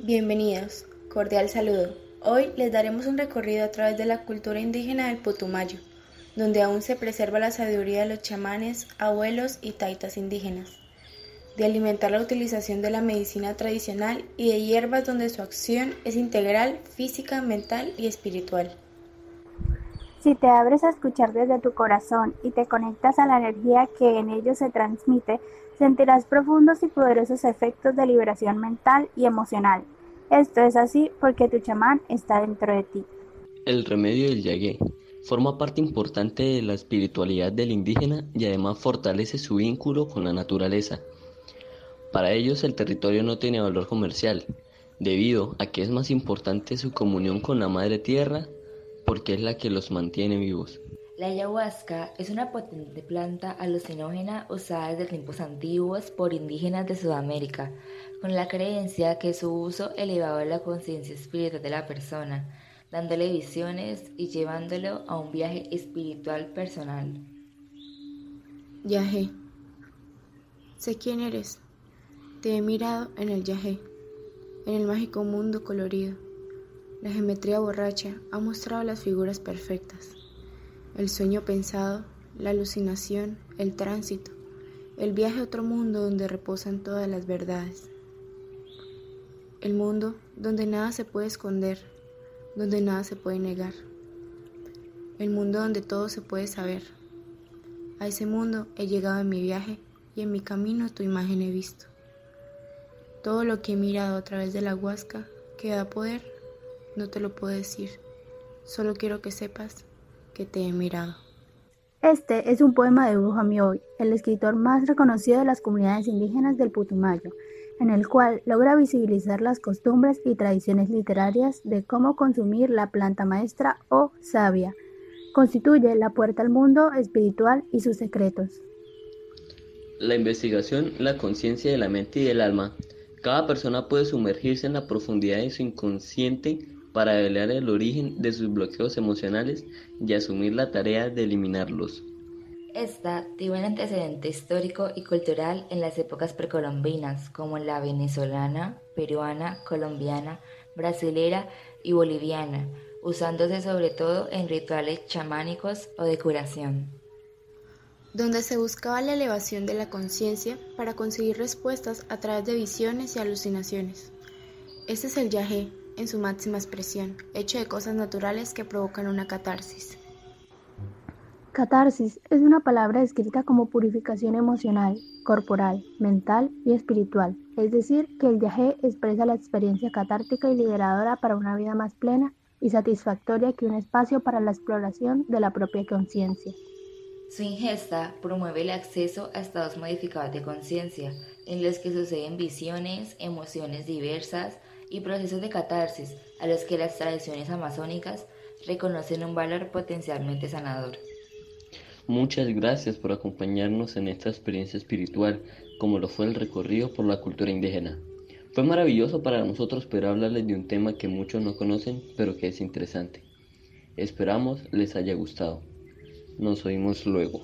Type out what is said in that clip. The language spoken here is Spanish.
Bienvenidos, cordial saludo. Hoy les daremos un recorrido a través de la cultura indígena del Putumayo, donde aún se preserva la sabiduría de los chamanes, abuelos y taitas indígenas, de alimentar la utilización de la medicina tradicional y de hierbas donde su acción es integral, física, mental y espiritual. Si te abres a escuchar desde tu corazón y te conectas a la energía que en ellos se transmite, sentirás profundos y poderosos efectos de liberación mental y emocional. Esto es así porque tu chamán está dentro de ti. El remedio del yagué forma parte importante de la espiritualidad del indígena y además fortalece su vínculo con la naturaleza. Para ellos el territorio no tiene valor comercial, debido a que es más importante su comunión con la madre tierra porque es la que los mantiene vivos. La ayahuasca es una potente planta alucinógena usada desde tiempos antiguos por indígenas de Sudamérica, con la creencia que su uso elevaba la conciencia espiritual de la persona, dándole visiones y llevándolo a un viaje espiritual personal. Yahé. Sé quién eres. Te he mirado en el Yahé, en el mágico mundo colorido. La geometría borracha ha mostrado las figuras perfectas. El sueño pensado, la alucinación, el tránsito, el viaje a otro mundo donde reposan todas las verdades. El mundo donde nada se puede esconder, donde nada se puede negar. El mundo donde todo se puede saber. A ese mundo he llegado en mi viaje y en mi camino tu imagen he visto. Todo lo que he mirado a través de la huasca que da poder, no te lo puedo decir. Solo quiero que sepas que te he mirado. Este es un poema de Hugo Jamioy, el escritor más reconocido de las comunidades indígenas del Putumayo, en el cual logra visibilizar las costumbres y tradiciones literarias de cómo consumir la planta maestra o savia. Constituye la puerta al mundo espiritual y sus secretos. La investigación, la conciencia de la mente y del alma. Cada persona puede sumergirse en la profundidad de su inconsciente para revelar el origen de sus bloqueos emocionales y asumir la tarea de eliminarlos. Esta tiene un antecedente histórico y cultural en las épocas precolombinas, como la venezolana, peruana, colombiana, brasilera y boliviana, usándose sobre todo en rituales chamánicos o de curación. Donde se buscaba la elevación de la conciencia para conseguir respuestas a través de visiones y alucinaciones. Este es el yagé, en su máxima expresión, hecho de cosas naturales que provocan una catarsis. Catarsis es una palabra descrita como purificación emocional, corporal, mental y espiritual, es decir, que el viaje expresa la experiencia catártica y liberadora para una vida más plena y satisfactoria que un espacio para la exploración de la propia conciencia. Su ingesta promueve el acceso a estados modificados de conciencia, en los que suceden visiones, emociones diversas, y procesos de catarsis a los que las tradiciones amazónicas reconocen un valor potencialmente sanador. Muchas gracias por acompañarnos en esta experiencia espiritual, como lo fue el recorrido por la cultura indígena. Fue maravilloso para nosotros poder hablarles de un tema que muchos no conocen, pero que es interesante. Esperamos les haya gustado. Nos oímos luego.